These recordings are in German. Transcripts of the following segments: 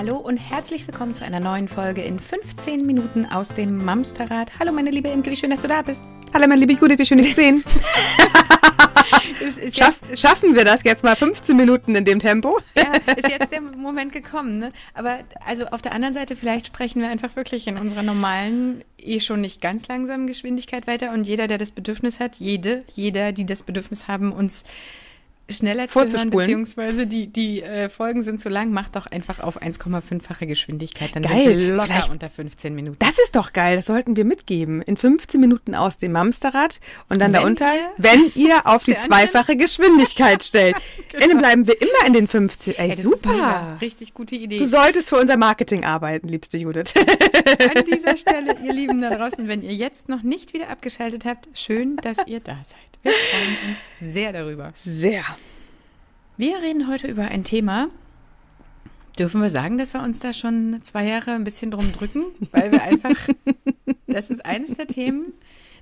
Hallo und herzlich willkommen zu einer neuen Folge in 15 Minuten aus dem Mamsterrad. Hallo meine liebe Imke, wie schön, dass du da bist. Hallo meine liebe Judith, wie schön dich zu sehen. Schaff, schaffen wir das jetzt mal 15 Minuten in dem Tempo? ja, ist jetzt der Moment gekommen. Ne? Aber also auf der anderen Seite, vielleicht sprechen wir einfach wirklich in unserer normalen, eh schon nicht ganz langsamen Geschwindigkeit weiter. Und jeder, der das Bedürfnis hat, jede, jeder, die das Bedürfnis haben, uns schneller zu hören, beziehungsweise die, die äh, Folgen sind zu lang, macht doch einfach auf 1,5-fache Geschwindigkeit. Dann geil. locker Vielleicht, unter 15 Minuten. Das ist doch geil, das sollten wir mitgeben. In 15 Minuten aus dem Mamsterrad und dann wenn darunter, ihr, wenn ihr auf die zweifache Geschwindigkeit stellt. genau. Dann bleiben wir immer in den 15. Ey, Ey super. Richtig gute Idee. Du solltest für unser Marketing arbeiten, liebste Judith. An dieser Stelle, ihr Lieben da draußen, wenn ihr jetzt noch nicht wieder abgeschaltet habt, schön, dass ihr da seid. Wir freuen uns sehr darüber. Sehr. Wir reden heute über ein Thema. Dürfen wir sagen, dass wir uns da schon zwei Jahre ein bisschen drum drücken? Weil wir einfach, das ist eines der Themen,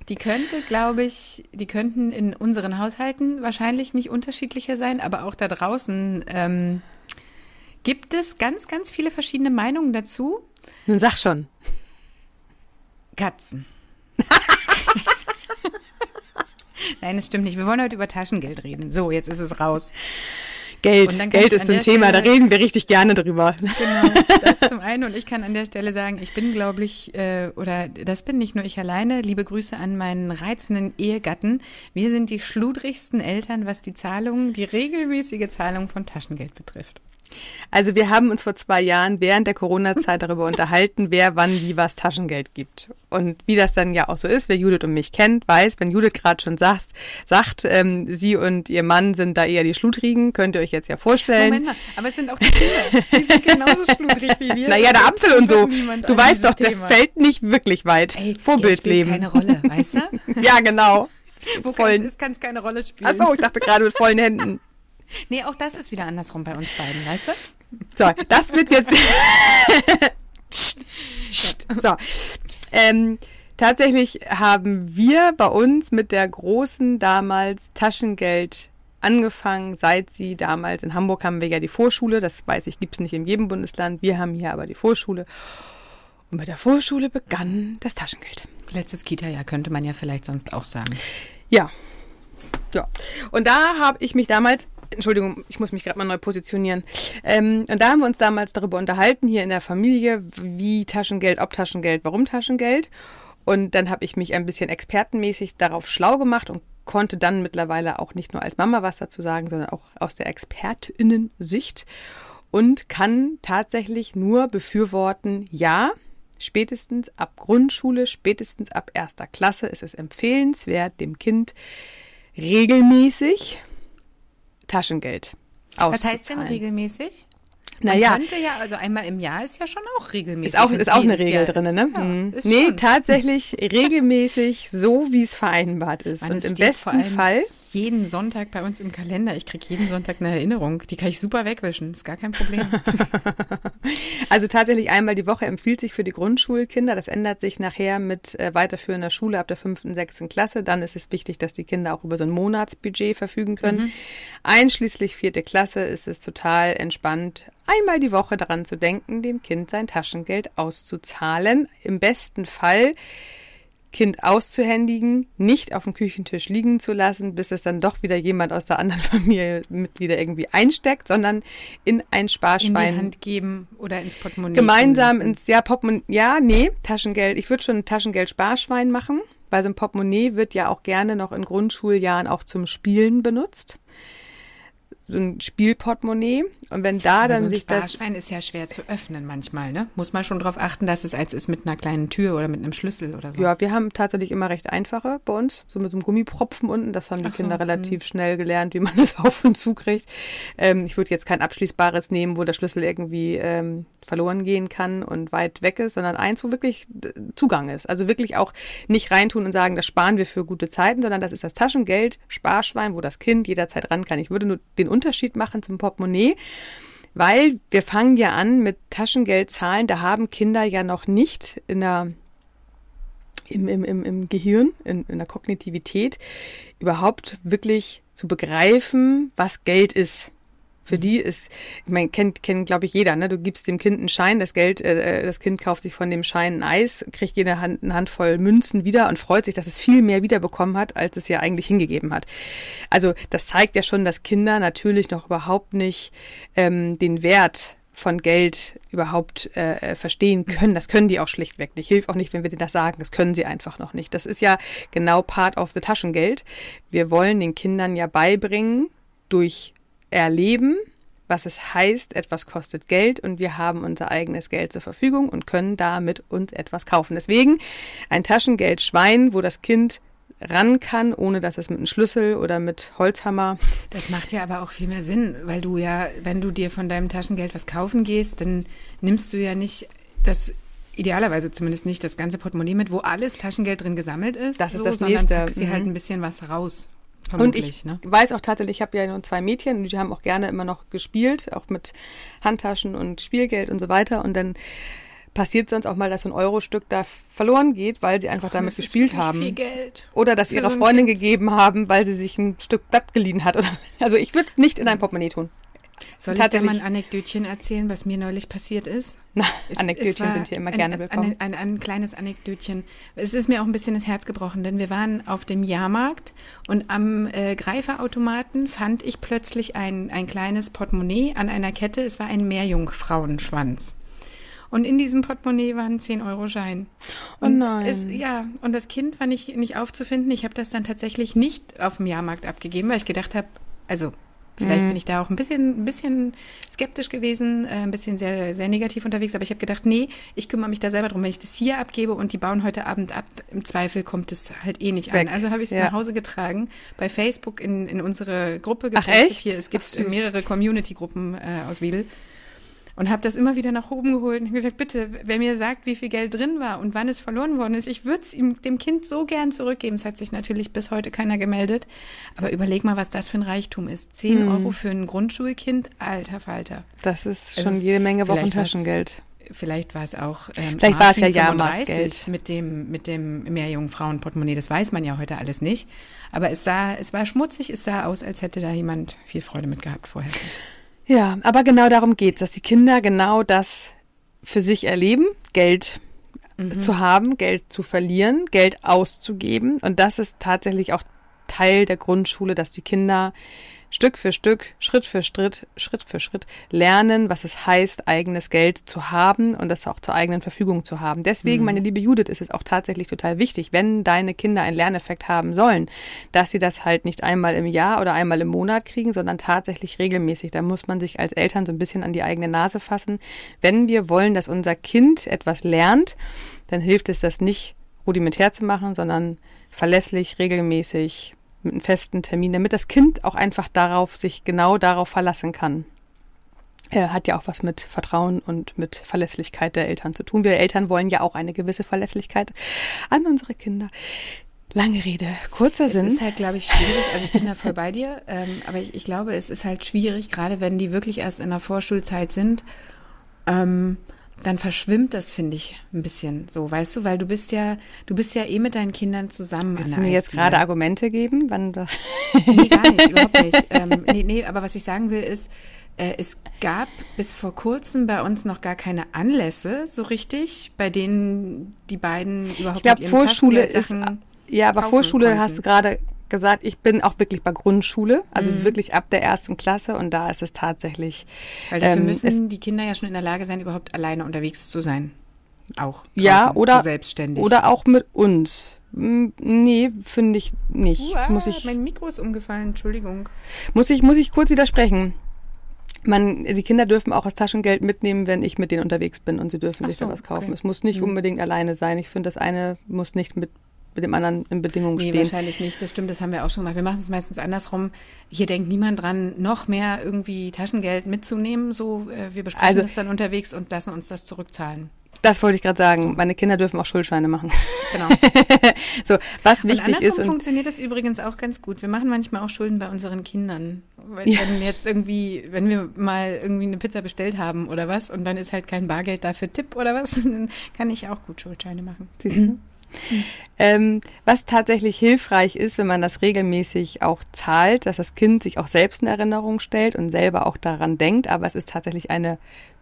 die könnte, glaube ich, die könnten in unseren Haushalten wahrscheinlich nicht unterschiedlicher sein, aber auch da draußen ähm, gibt es ganz, ganz viele verschiedene Meinungen dazu. Nun sag schon. Katzen. Nein, das stimmt nicht. Wir wollen heute über Taschengeld reden. So, jetzt ist es raus. Geld, Geld ist ein Thema, Stelle, da reden wir richtig gerne drüber. Genau, das zum einen. Und ich kann an der Stelle sagen, ich bin, glaube ich, äh, oder das bin nicht nur ich alleine. Liebe Grüße an meinen reizenden Ehegatten. Wir sind die schludrigsten Eltern, was die Zahlung, die regelmäßige Zahlung von Taschengeld betrifft. Also wir haben uns vor zwei Jahren während der Corona-Zeit darüber unterhalten, wer wann wie was Taschengeld gibt. Und wie das dann ja auch so ist, wer Judith und mich kennt, weiß, wenn Judith gerade schon sagt, sagt ähm, sie und ihr Mann sind da eher die Schludrigen, könnt ihr euch jetzt ja vorstellen. Moment mal, aber es sind auch die Kinder, die sind genauso schludrig wie wir. Naja, der Apfel und so. Du weißt doch, Thema. der fällt nicht wirklich weit. Ey, Vorbildleben. keine Rolle, weißt du? ja, genau. Wo vollen. kann es keine Rolle spielen. Ach so, ich dachte gerade mit vollen Händen. Nee, auch das ist wieder andersrum bei uns beiden, weißt du? So, das wird jetzt. so. Ähm, tatsächlich haben wir bei uns mit der großen damals Taschengeld angefangen, seit sie damals in Hamburg haben wir ja die Vorschule, das weiß ich, gibt es nicht in jedem Bundesland, wir haben hier aber die Vorschule. Und bei der Vorschule begann das Taschengeld. Letztes Kita-Jahr könnte man ja vielleicht sonst auch sagen. Ja. Ja. Und da habe ich mich damals Entschuldigung, ich muss mich gerade mal neu positionieren. Ähm, und da haben wir uns damals darüber unterhalten, hier in der Familie, wie Taschengeld, ob Taschengeld, warum Taschengeld. Und dann habe ich mich ein bisschen expertenmäßig darauf schlau gemacht und konnte dann mittlerweile auch nicht nur als Mama was dazu sagen, sondern auch aus der Expertinnen-Sicht und kann tatsächlich nur befürworten, ja, spätestens ab Grundschule, spätestens ab erster Klasse ist es empfehlenswert, dem Kind regelmäßig Taschengeld auszuzahlen. Was heißt denn regelmäßig? Naja. Man könnte ja, also einmal im Jahr ist ja schon auch regelmäßig. Ist auch, ist auch eine Regel drin, ne? Ja, hm. Nee, schon. tatsächlich regelmäßig, so wie es vereinbart ist. Man, Und im besten Fall jeden Sonntag bei uns im Kalender. Ich kriege jeden Sonntag eine Erinnerung. Die kann ich super wegwischen. Ist gar kein Problem. also tatsächlich einmal die Woche empfiehlt sich für die Grundschulkinder. Das ändert sich nachher mit äh, weiterführender Schule ab der fünften, sechsten Klasse. Dann ist es wichtig, dass die Kinder auch über so ein Monatsbudget verfügen können. Mhm. Einschließlich vierte Klasse ist es total entspannt, einmal die Woche daran zu denken, dem Kind sein Taschengeld auszuzahlen. Im besten Fall Kind auszuhändigen, nicht auf dem Küchentisch liegen zu lassen, bis es dann doch wieder jemand aus der anderen Familienmitglieder irgendwie einsteckt, sondern in ein Sparschwein. In die Hand geben oder ins Portemonnaie. Gemeinsam ins, ja, Portemonnaie, ja, nee, Taschengeld. Ich würde schon ein Taschengeld-Sparschwein machen, weil so ein Portemonnaie wird ja auch gerne noch in Grundschuljahren auch zum Spielen benutzt so ein Spielportemonnaie. Und wenn da dann so ein sich das. Sparschwein ist ja schwer zu öffnen manchmal, ne? Muss man schon darauf achten, dass es als ist mit einer kleinen Tür oder mit einem Schlüssel oder so. Ja, wir haben tatsächlich immer recht einfache bei uns, so mit so einem Gummipropfen unten. Das haben die Ach Kinder so, relativ mh. schnell gelernt, wie man das auf und zu kriegt. Ähm, ich würde jetzt kein abschließbares nehmen, wo der Schlüssel irgendwie ähm, verloren gehen kann und weit weg ist, sondern eins, wo wirklich äh, Zugang ist. Also wirklich auch nicht reintun und sagen, das sparen wir für gute Zeiten, sondern das ist das Taschengeld, Sparschwein, wo das Kind jederzeit ran kann. Ich würde nur den Unterschied machen zum Portemonnaie, Weil wir fangen ja an mit Taschengeldzahlen, da haben Kinder ja noch nicht in der im, im, im, im Gehirn, in, in der Kognitivität, überhaupt wirklich zu begreifen, was Geld ist. Für die ist, ich meine, kennt, kennt glaube ich, jeder, ne? Du gibst dem Kind einen Schein, das Geld, äh, das Kind kauft sich von dem Schein ein Eis, kriegt jede Hand, eine Handvoll Münzen wieder und freut sich, dass es viel mehr wiederbekommen hat, als es ja eigentlich hingegeben hat. Also das zeigt ja schon, dass Kinder natürlich noch überhaupt nicht ähm, den Wert von Geld überhaupt äh, verstehen können. Das können die auch schlichtweg nicht. Hilft auch nicht, wenn wir denen das sagen. Das können sie einfach noch nicht. Das ist ja genau Part of the Taschengeld. Wir wollen den Kindern ja beibringen durch Erleben, was es heißt, etwas kostet Geld und wir haben unser eigenes Geld zur Verfügung und können damit uns etwas kaufen. Deswegen ein Taschengeldschwein, wo das Kind ran kann, ohne dass es mit einem Schlüssel oder mit Holzhammer. Das macht ja aber auch viel mehr Sinn, weil du ja, wenn du dir von deinem Taschengeld was kaufen gehst, dann nimmst du ja nicht das idealerweise zumindest nicht das ganze Portemonnaie mit, wo alles Taschengeld drin gesammelt ist. Das ist so, das sondern nächste. packst dir Mhm. halt ein bisschen was raus. Und ich ne? weiß auch tatsächlich, ich habe ja nur zwei Mädchen und die haben auch gerne immer noch gespielt, auch mit Handtaschen und Spielgeld und so weiter. Und dann passiert sonst auch mal, dass so ein Eurostück da verloren geht, weil sie einfach damit Das ist gespielt haben. Oder das für ihrer so ein Freundin gegeben haben, weil sie sich ein Stück Blatt geliehen hat. Also ich würde es nicht in ein Portemonnaie tun. Soll ich dir mal ein Anekdötchen erzählen, was mir neulich passiert ist? Na, Es- Anekdötchen es sind hier immer ein, gerne willkommen. Ein, ein, ein kleines Anekdötchen. Es ist mir auch ein bisschen das Herz gebrochen, denn wir waren auf dem Jahrmarkt und am äh, Greiferautomaten fand ich plötzlich ein, ein kleines Portemonnaie an einer Kette. Es war ein Meerjungfrauenschwanz. Und in diesem Portemonnaie waren ein 10-Euro-Schein. Oh Und nein. Es, ja, und das Kind war nicht, nicht aufzufinden. Ich habe das dann tatsächlich nicht auf dem Jahrmarkt abgegeben, weil ich gedacht habe, also vielleicht Mhm. bin ich da auch ein bisschen, ein bisschen skeptisch gewesen, äh, ein bisschen sehr, sehr negativ unterwegs, aber ich habe gedacht, nee, ich kümmere mich da selber drum. Wenn ich das hier abgebe und die bauen heute Abend ab, im Zweifel kommt es halt eh nicht Weg. an. Also habe ich es Ja. nach Hause getragen, bei Facebook in, in unsere Gruppe Ach, gepostet. echt? Hier, es gibt Ach, mehrere Community-Gruppen äh, aus Wiedel und habe das immer wieder nach oben geholt und gesagt, bitte, wer mir sagt, wie viel Geld drin war und wann es verloren worden ist, ich würde es ihm dem Kind so gern zurückgeben. Es hat sich natürlich bis heute keiner gemeldet, aber überleg mal, was das für ein Reichtum ist. Zehn Hm. Euro für ein Grundschulkind, alter Falter. Das ist schon ist jede Menge Wochentaschengeld. Vielleicht war es auch ähm, Vielleicht war es ja 1835 Jahrmarktgeld. mit dem mit dem Meerjungfrauenportemonnaie. Das weiß man ja heute alles nicht. Aber es sah, es war schmutzig. Es sah aus, als hätte da jemand viel Freude mit gehabt vorher. Ja, aber genau darum geht's, dass die Kinder genau das für sich erleben, Geld Mhm. zu haben, Geld zu verlieren, Geld auszugeben. Und das ist tatsächlich auch Teil der Grundschule, dass die Kinder Stück für Stück, Schritt für Schritt, Schritt für Schritt lernen, was es heißt, eigenes Geld zu haben und das auch zur eigenen Verfügung zu haben. Deswegen, meine liebe Judith, ist es auch tatsächlich total wichtig, wenn deine Kinder einen Lerneffekt haben sollen, dass sie das halt nicht einmal im Jahr oder einmal im Monat kriegen, sondern tatsächlich regelmäßig. Da muss man sich als Eltern so ein bisschen an die eigene Nase fassen. Wenn wir wollen, dass unser Kind etwas lernt, dann hilft es, das nicht rudimentär zu machen, sondern verlässlich, regelmäßig, mit einem festen Termin, damit das Kind auch einfach darauf, sich genau darauf verlassen kann. Er hat ja auch was mit Vertrauen und mit Verlässlichkeit der Eltern zu tun. Wir Eltern wollen ja auch eine gewisse Verlässlichkeit an unsere Kinder. Lange Rede, kurzer Es Sinn. ist halt, glaube ich, schwierig. Also ich bin da voll bei dir. Ähm, aber ich, ich glaube, es ist halt schwierig, gerade wenn die wirklich erst in der Vorschulzeit sind. Ähm, dann verschwimmt das, finde ich, ein bisschen so, weißt du, weil du bist ja, du bist ja eh mit deinen Kindern zusammen. Willst an du mir jetzt Eisdiele. gerade Argumente geben, wann das? Nee, gar nicht, überhaupt nicht. Ähm, nee, nee, aber was ich sagen will ist, äh, es gab bis vor kurzem bei uns noch gar keine Anlässe so richtig, bei denen die beiden überhaupt Ich glaube, Vorschule ist, ja, aber Vorschule konnten. hast du gerade gesagt, ich bin auch wirklich bei Grundschule, also Mhm. wirklich ab der ersten Klasse und da ist es tatsächlich, Weil dafür ähm, müssen die Kinder ja schon in der Lage sein, überhaupt alleine unterwegs zu sein. Auch. Ja, oder- selbstständig. oder auch mit uns. Hm, Nee, finde ich nicht. Uah, muss ich, mein Mikro ist umgefallen, Entschuldigung. muss ich, muss ich kurz widersprechen. Man, die Kinder dürfen auch das Taschengeld mitnehmen, wenn ich mit denen unterwegs bin und sie dürfen Ach sich da so, was kaufen. okay. Es muss nicht Mhm. unbedingt alleine sein. Ich finde, das eine muss nicht mit, mit dem anderen in Bedingungen Nee, stehen. wahrscheinlich nicht. Das stimmt, das haben wir auch schon gemacht. Wir machen es meistens andersrum. Hier denkt niemand dran, noch mehr irgendwie Taschengeld mitzunehmen. So, äh, wir besprechen Also- das dann unterwegs und lassen uns das zurückzahlen. Das wollte ich gerade sagen. Meine Kinder dürfen auch Schuldscheine machen. Genau. so, was Und wichtig andersrum ist. Und, funktioniert das übrigens auch ganz gut. Wir machen manchmal auch Schulden bei unseren Kindern. Wenn, Ja. wenn jetzt irgendwie, wenn wir mal irgendwie eine Pizza bestellt haben oder was und dann ist halt kein Bargeld dafür Tipp oder was, dann kann ich auch gut Schuldscheine machen. siehst du? Ähm, was tatsächlich hilfreich ist, wenn man das regelmäßig auch zahlt, dass das Kind sich auch selbst in Erinnerung stellt und selber auch daran denkt, aber es ist tatsächlich eine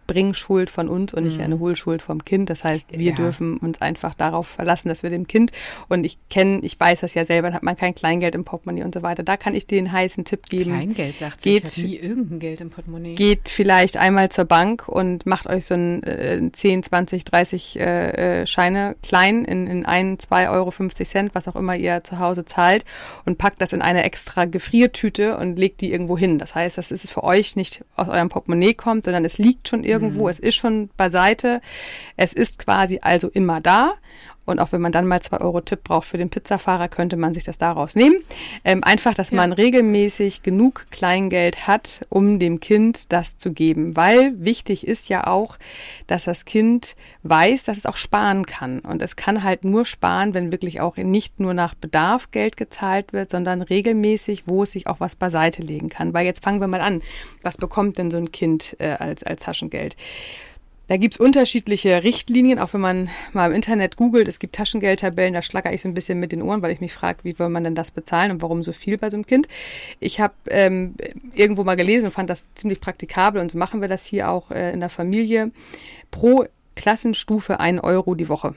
Bringschuld von uns und nicht eine Hohlschuld vom Kind. Das heißt, wir Ja. dürfen uns einfach darauf verlassen, dass wir dem Kind und ich kenne, ich weiß das ja selber, dann hat man kein Kleingeld im Portemonnaie und so weiter. Da kann ich einen heißen Tipp geben. Kleingeld, sagt sie. Geht- Ich nie irgendein Geld im Portemonnaie. geht vielleicht einmal zur Bank und macht euch so ein äh, 10, 20, 30 äh, Scheine klein in, in 1, 2 Euro 50 Cent, was auch immer ihr zu Hause zahlt und packt das in eine extra Gefriertüte und legt die irgendwo hin. Das heißt, dass es für euch nicht aus eurem Portemonnaie kommt, sondern es liegt schon irgendwo, es ist schon beiseite. Es ist quasi also immer da. Und auch wenn man dann mal zwei Euro Tipp braucht für den Pizzafahrer, könnte man sich das daraus nehmen. Ähm, einfach, dass Ja. man regelmäßig genug Kleingeld hat, um dem Kind das zu geben. Weil wichtig ist ja auch, dass das Kind weiß, dass es auch sparen kann. Und es kann halt nur sparen, wenn wirklich auch nicht nur nach Bedarf Geld gezahlt wird, sondern regelmäßig, wo es sich auch was beiseite legen kann. Weil jetzt fangen wir mal an. Was bekommt denn so ein Kind äh, als, als Taschengeld? Da gibt's unterschiedliche Richtlinien, auch wenn man mal im Internet googelt, es gibt Taschengeldtabellen, da schlagere ich so ein bisschen mit den Ohren, weil ich mich frage, wie will man denn das bezahlen und warum so viel bei so einem Kind. Ich habe ähm, irgendwo mal gelesen und fand das ziemlich praktikabel und so machen wir das hier auch äh, in der Familie. Pro Klassenstufe ein Euro die Woche.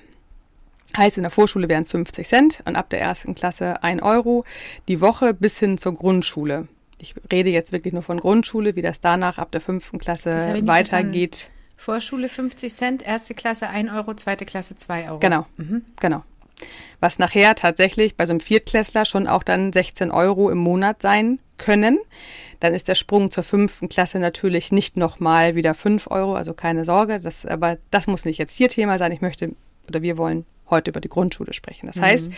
Heißt, in der Vorschule wären es 50 Cent und ab der ersten Klasse ein Euro die Woche bis hin zur Grundschule. Ich rede jetzt wirklich nur von Grundschule, wie das danach ab der fünften Klasse weitergeht. Vorschule 50 Cent, erste Klasse 1 Euro, zweite Klasse 2 Euro. Genau, genau. Was nachher tatsächlich bei so einem Viertklässler schon auch dann 16 Euro im Monat sein können. Dann ist der Sprung zur fünften Klasse natürlich nicht nochmal wieder 5 Euro, also keine Sorge. Das, aber das muss nicht jetzt hier Thema sein. Ich möchte oder wir wollen heute über die Grundschule sprechen. Das heißt,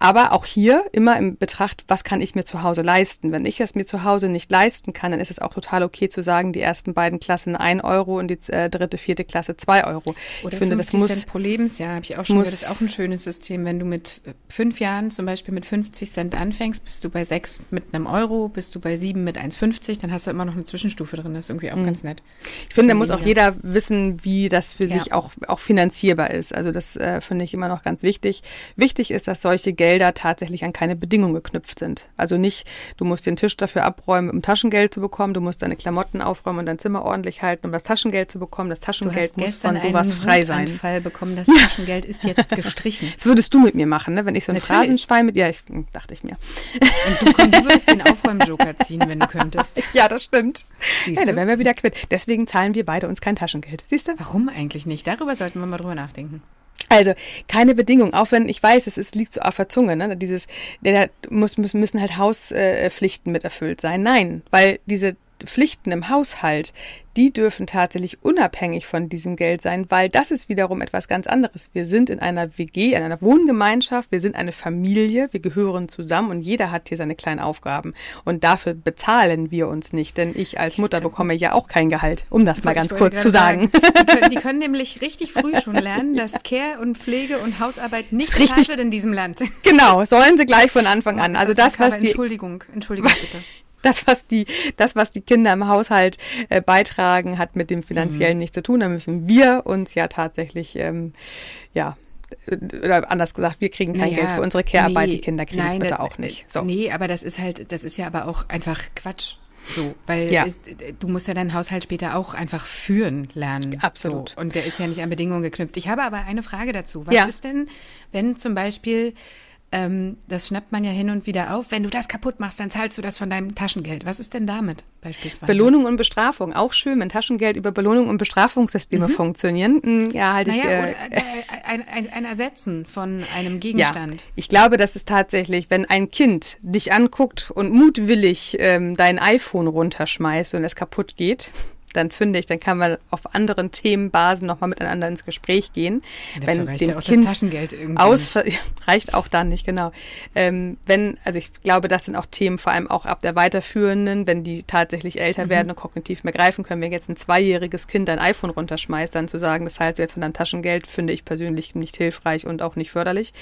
aber auch hier immer im Betracht, was kann ich mir zu Hause leisten? Wenn ich es mir zu Hause nicht leisten kann, dann ist es auch total okay zu sagen, die ersten beiden Klassen ein Euro und die äh, dritte, vierte Klasse zwei Euro. Oder ich finde, 50 das muss Cent pro Lebensjahr, habe ich auch schon muss- gehört. Das ist auch ein schönes System. Wenn du mit fünf Jahren zum Beispiel mit 50 Cent anfängst, bist du bei sechs mit einem Euro, bist du bei sieben mit 1,50, dann hast du immer noch eine Zwischenstufe drin. Das ist irgendwie auch Mhm. ganz nett. Ich finde, da muss auch jeder wissen, wie das für Ja. sich auch, auch finanzierbar ist. Also das äh, finde ich immer noch ganz wichtig. Wichtig ist, dass solche Gelder tatsächlich an keine Bedingungen geknüpft sind. Also nicht, du musst den Tisch dafür abräumen, um Taschengeld zu bekommen, du musst deine Klamotten aufräumen und dein Zimmer ordentlich halten, um das Taschengeld zu bekommen. Das Du Taschengeld hast muss von sowas frei sein. Wutanfall bekommen. Das Taschengeld ist jetzt gestrichen. Das würdest du mit mir machen, ne? Wenn ich so ein. Phrasenschwein mit, ja, ich, hm, dachte ich mir. Und du, komm, du würdest den Aufräumjoker ziehen, wenn du könntest. Ja, das stimmt. Siehst Ja, du? dann wären wir wieder quitt. Deswegen zahlen wir beide uns kein Taschengeld. Siehst du? Warum eigentlich nicht? Darüber sollten wir mal drüber nachdenken. Also keine Bedingung, auch wenn ich weiß, es ist, liegt so auf der Zunge, ne? Dieses, der, muss, müssen halt Hauspflichten mit erfüllt sein. Nein, weil diese Pflichten im Haushalt, die dürfen tatsächlich unabhängig von diesem Geld sein, weil das ist wiederum etwas ganz anderes. Wir sind in einer WG, in einer Wohngemeinschaft, wir sind eine Familie, wir gehören zusammen und jeder hat hier seine kleinen Aufgaben. Und dafür bezahlen wir uns nicht, denn ich als Mutter bekomme ja auch kein Gehalt, um das mal ganz kurz zu gerade sagen. Die können, die können nämlich richtig früh schon lernen, dass Care und Pflege und Hausarbeit nicht bezahlt richtig- wird in diesem Land. Genau, sollen sie gleich von Anfang an. Also das, was die Entschuldigung, Entschuldigung bitte. Das, was die, das, was die Kinder im Haushalt äh, beitragen, hat mit dem finanziellen Mhm. nichts zu tun. Da müssen wir uns ja tatsächlich, ähm, ja, äh, oder anders gesagt, wir kriegen kein Naja, Geld für unsere Care-Arbeit, nee, die Kinder kriegen es nein, bitte das- auch nicht. So. Nee, aber das ist halt, das ist ja aber auch einfach Quatsch. So, weil Ja. es, du musst ja deinen Haushalt später auch einfach führen lernen. Absolut. So. Und der ist ja nicht an Bedingungen geknüpft. Ich habe aber eine Frage dazu. Was Ja. ist denn, wenn zum Beispiel, ähm, das schnappt man ja hin und wieder auf, wenn du das kaputt machst, dann zahlst du das von deinem Taschengeld. Was ist denn damit beispielsweise? Belohnung und Bestrafung, auch schön, wenn Taschengeld über Belohnung und Bestrafungssysteme funktionieren. Hm, Ja, halte ich. Mhm. Naja, äh, oder äh, ein, ein, ein Ersetzen von einem Ja, Gegenstand. ich glaube, das ist tatsächlich, wenn ein Kind dich anguckt und mutwillig ähm, dein iPhone runterschmeißt und es kaputt geht, dann finde ich, dann kann man auf anderen Themenbasen nochmal miteinander ins Gespräch gehen. Ja, wenn reicht dem ja auch Kind das Taschengeld irgendwie. aus reicht auch dann nicht, genau. Ähm, wenn, also ich glaube, das sind auch Themen vor allem auch ab der Weiterführenden, wenn die tatsächlich älter Mhm. werden und kognitiv mehr greifen können. Wenn jetzt ein zweijähriges Kind ein iPhone runterschmeißt, dann zu sagen, das du jetzt von deinem Taschengeld, finde ich persönlich nicht hilfreich und auch nicht förderlich.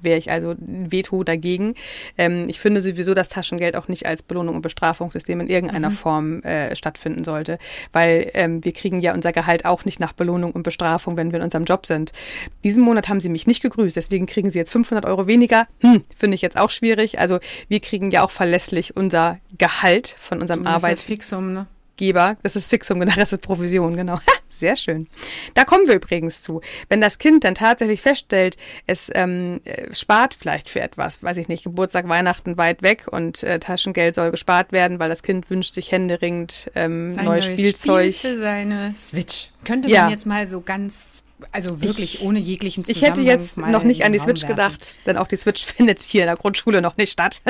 Wäre ich also ein Veto dagegen. Ähm, ich finde sowieso, dass Taschengeld auch nicht als Belohnung und Bestrafungssystem in irgendeiner Form äh, stattfinden sollte, weil ähm, wir kriegen ja unser Gehalt auch nicht nach Belohnung und Bestrafung, wenn wir in unserem Job sind. Diesen Monat haben sie mich nicht gegrüßt, deswegen kriegen sie jetzt 500 Euro weniger. Hm, finde ich jetzt auch schwierig. Also wir kriegen ja auch verlässlich unser Gehalt von unserem Arbeit als Fixum, ne? Geber, das ist Fixum, genau, das ist Provision, genau. Sehr schön. Da kommen wir übrigens zu. Wenn das Kind dann tatsächlich feststellt, es ähm, äh, spart vielleicht für etwas, weiß ich nicht, Geburtstag, Weihnachten weit weg und äh, Taschengeld soll gespart werden, weil das Kind wünscht sich händeringend ähm, Ein neues Spielzeug. Spiel für seine Switch. Könnte Ja. man jetzt mal so ganz, also wirklich ohne jeglichen Ich hätte Zusammenhang jetzt noch nicht an die Switch werfen. gedacht, denn auch die Switch findet hier in der Grundschule noch nicht statt.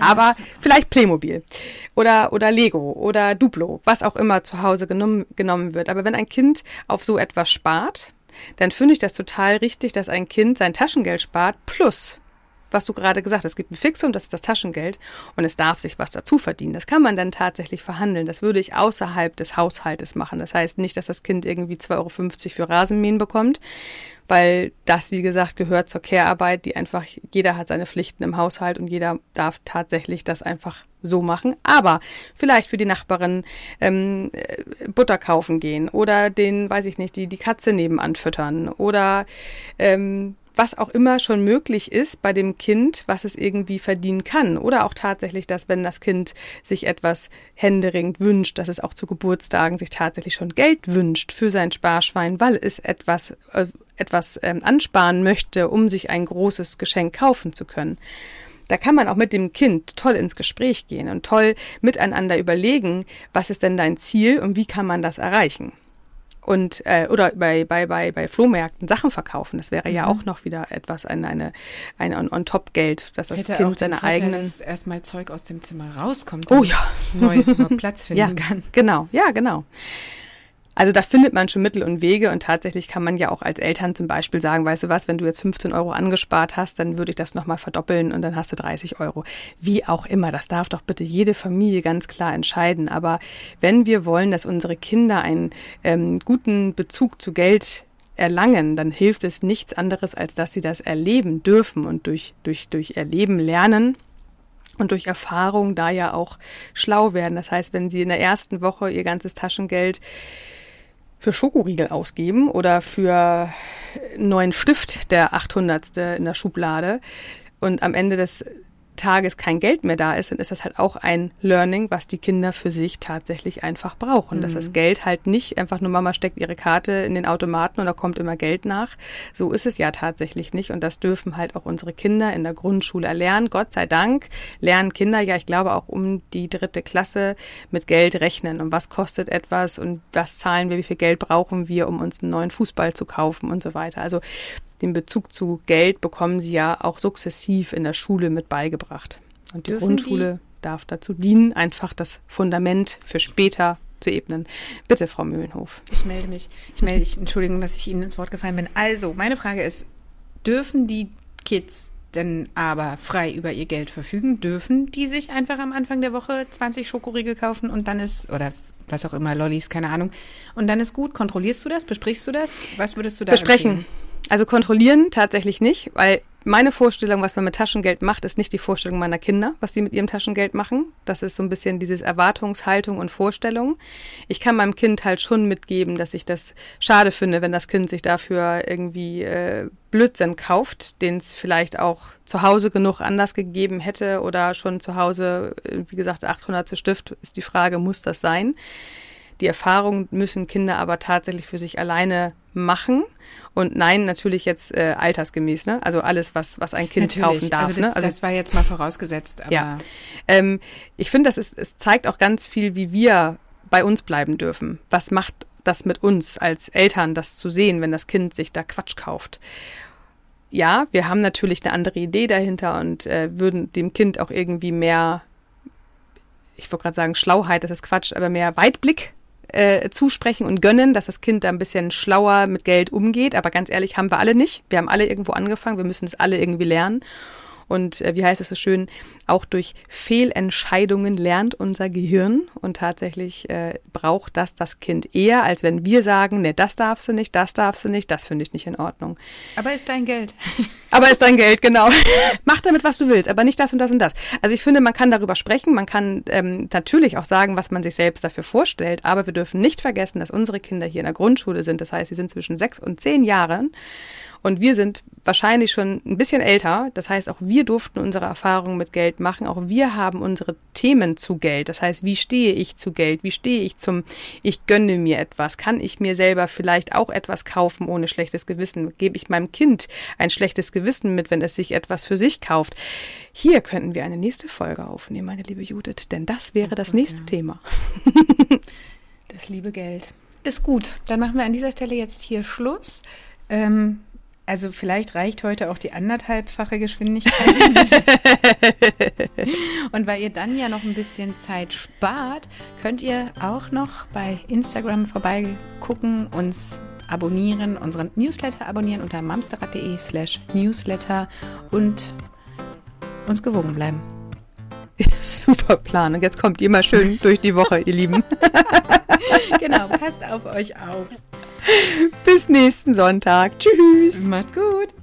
Aber vielleicht Playmobil oder, oder Lego oder Duplo, was auch immer zu Hause genommen, genommen wird. Aber wenn ein Kind auf so etwas spart, dann finde ich das total richtig, dass ein Kind sein Taschengeld spart plus was du gerade gesagt hast, es gibt ein Fixum, das ist das Taschengeld und es darf sich was dazu verdienen. Das kann man dann tatsächlich verhandeln. Das würde ich außerhalb des Haushaltes machen. Das heißt nicht, dass das Kind irgendwie 2,50 Euro für Rasenmähen bekommt, weil das, wie gesagt, gehört zur Care-Arbeit, die einfach, jeder hat seine Pflichten im Haushalt und jeder darf tatsächlich das einfach so machen. Aber vielleicht für die Nachbarin ähm, äh, Butter kaufen gehen oder den, weiß ich nicht, die, die Katze nebenan füttern oder ähm, was auch immer schon möglich ist bei dem Kind, was es irgendwie verdienen kann. Oder auch tatsächlich, dass wenn das Kind sich etwas händeringend wünscht, dass es auch zu Geburtstagen sich tatsächlich schon Geld wünscht für sein Sparschwein, weil es etwas, äh, etwas ähm, ansparen möchte, um sich ein großes Geschenk kaufen zu können. Da kann man auch mit dem Kind toll ins Gespräch gehen und toll miteinander überlegen, was ist denn dein Ziel und wie kann man das erreichen und äh, oder bei bei bei bei Flohmärkten Sachen verkaufen. Das wäre ja Mhm. auch noch wieder etwas eine eine ein on, on top Geld, dass das Hätte auch Kind den seine Vorteil, eigenen dass erstmal Zeug aus dem Zimmer rauskommt. Oh ja. Neues Platz finden ja kann. genau ja genau. Also da findet man schon Mittel und Wege und tatsächlich kann man ja auch als Eltern zum Beispiel sagen, weißt du was, wenn du jetzt 15 Euro angespart hast, dann würde ich das nochmal verdoppeln und dann hast du 30 Euro. Wie auch immer, das darf doch bitte jede Familie ganz klar entscheiden. Aber wenn wir wollen, dass unsere Kinder einen ähm, guten Bezug zu Geld erlangen, dann hilft es nichts anderes, als dass sie das erleben dürfen und durch, durch, durch Erleben lernen und durch Erfahrung da ja auch schlau werden. Das heißt, wenn sie in der ersten Woche ihr ganzes Taschengeld für Schokoriegel ausgeben oder für neuen Stift, der 800. in der Schublade und am Ende des Tages kein Geld mehr da ist, dann ist das halt auch ein Learning, was die Kinder für sich tatsächlich einfach brauchen. Dass das Geld halt nicht einfach nur Mama steckt ihre Karte in den Automaten und da kommt immer Geld nach. So ist es ja tatsächlich nicht und das dürfen halt auch unsere Kinder in der Grundschule erlernen. Gott sei Dank lernen Kinder ja, ich glaube auch um die dritte Klasse mit Geld rechnen und was kostet etwas und was zahlen wir, wie viel Geld brauchen wir, um uns einen neuen Fußball zu kaufen und so weiter. Also den Bezug zu Geld bekommen sie ja auch sukzessiv in der Schule mit beigebracht. Und die Dürfen Grundschule darf dazu dienen, einfach das Fundament für später zu ebnen. Bitte, Frau Mühlenhof. Ich melde mich. Ich melde mich. Entschuldigung, dass ich Ihnen ins Wort gefallen bin. Also, meine Frage ist, dürfen die Kids denn aber frei über ihr Geld verfügen? Dürfen die sich einfach am Anfang der Woche 20 Schokoriegel kaufen und dann ist, oder was auch immer, Lollis, keine Ahnung, und dann ist gut? Kontrollierst du das? Besprichst du das? Was würdest du da Besprechen. empfehlen? Also kontrollieren tatsächlich nicht, weil meine Vorstellung, was man mit Taschengeld macht, ist nicht die Vorstellung meiner Kinder, was sie mit ihrem Taschengeld machen. Das ist so ein bisschen dieses Erwartungshaltung und Vorstellung. Ich kann meinem Kind halt schon mitgeben, dass ich das schade finde, wenn das Kind sich dafür irgendwie äh, Blödsinn kauft, den es vielleicht auch zu Hause genug anders gegeben hätte oder schon zu Hause, äh, wie gesagt, 800. Stift ist die Frage, muss das sein? Die Erfahrung müssen Kinder aber tatsächlich für sich alleine machen. Und nein, natürlich jetzt äh, altersgemäß, ne? Also alles, was, was ein Kind Natürlich. kaufen darf. Also das, ne? Also das war jetzt mal vorausgesetzt, aber ja. Ähm, ich finde, das ist, es zeigt auch ganz viel, wie wir bei uns bleiben dürfen. Was macht das mit uns als Eltern, das zu sehen, wenn das Kind sich da Quatsch kauft? Ja, wir haben natürlich eine andere Idee dahinter und äh, würden dem Kind auch irgendwie mehr, ich wollte gerade sagen Schlauheit, das ist Quatsch, aber mehr Weitblick äh, zusprechen und gönnen, dass das Kind da ein bisschen schlauer mit Geld umgeht. Aber ganz ehrlich, haben wir alle nicht. Wir haben alle irgendwo angefangen. Wir müssen es alle irgendwie lernen. Und äh, wie heißt es so schön, auch durch Fehlentscheidungen lernt unser Gehirn und tatsächlich äh, braucht das das Kind eher, als wenn wir sagen, ne, das darfst du nicht, das darfst du nicht, das finde ich nicht in Ordnung. Aber ist dein Geld. aber ist dein Geld, genau. Mach damit, was du willst, aber nicht das und das und das. Also ich finde, man kann darüber sprechen, man kann ähm, natürlich auch sagen, was man sich selbst dafür vorstellt, aber wir dürfen nicht vergessen, dass unsere Kinder hier in der Grundschule sind. Das heißt, sie sind zwischen sechs und zehn Jahren und wir sind wahrscheinlich schon ein bisschen älter. Das heißt, auch wir durften unsere Erfahrungen mit Geld machen. Auch wir haben unsere Themen zu Geld. Das heißt, wie stehe ich zu Geld? Wie stehe ich zum, ich gönne mir etwas? Kann ich mir selber vielleicht auch etwas kaufen ohne schlechtes Gewissen? Gebe ich meinem Kind ein schlechtes Gewissen mit, wenn es sich etwas für sich kauft? Hier könnten wir eine nächste Folge aufnehmen, meine liebe Judith, denn das wäre oh das nächste ja. Thema. das liebe Geld. Ist gut. Dann machen wir an dieser Stelle jetzt hier Schluss. Ähm, also vielleicht reicht heute auch die anderthalbfache Geschwindigkeit. Und weil ihr dann ja noch ein bisschen Zeit spart, könnt ihr auch noch bei Instagram vorbeigucken, uns abonnieren, unseren Newsletter abonnieren unter mamsterrad.de slash newsletter und uns gewogen bleiben. Super Plan. Und jetzt kommt ihr mal schön durch die Woche, ihr Lieben. genau, passt auf euch auf. Bis nächsten Sonntag. Tschüss. Macht's gut.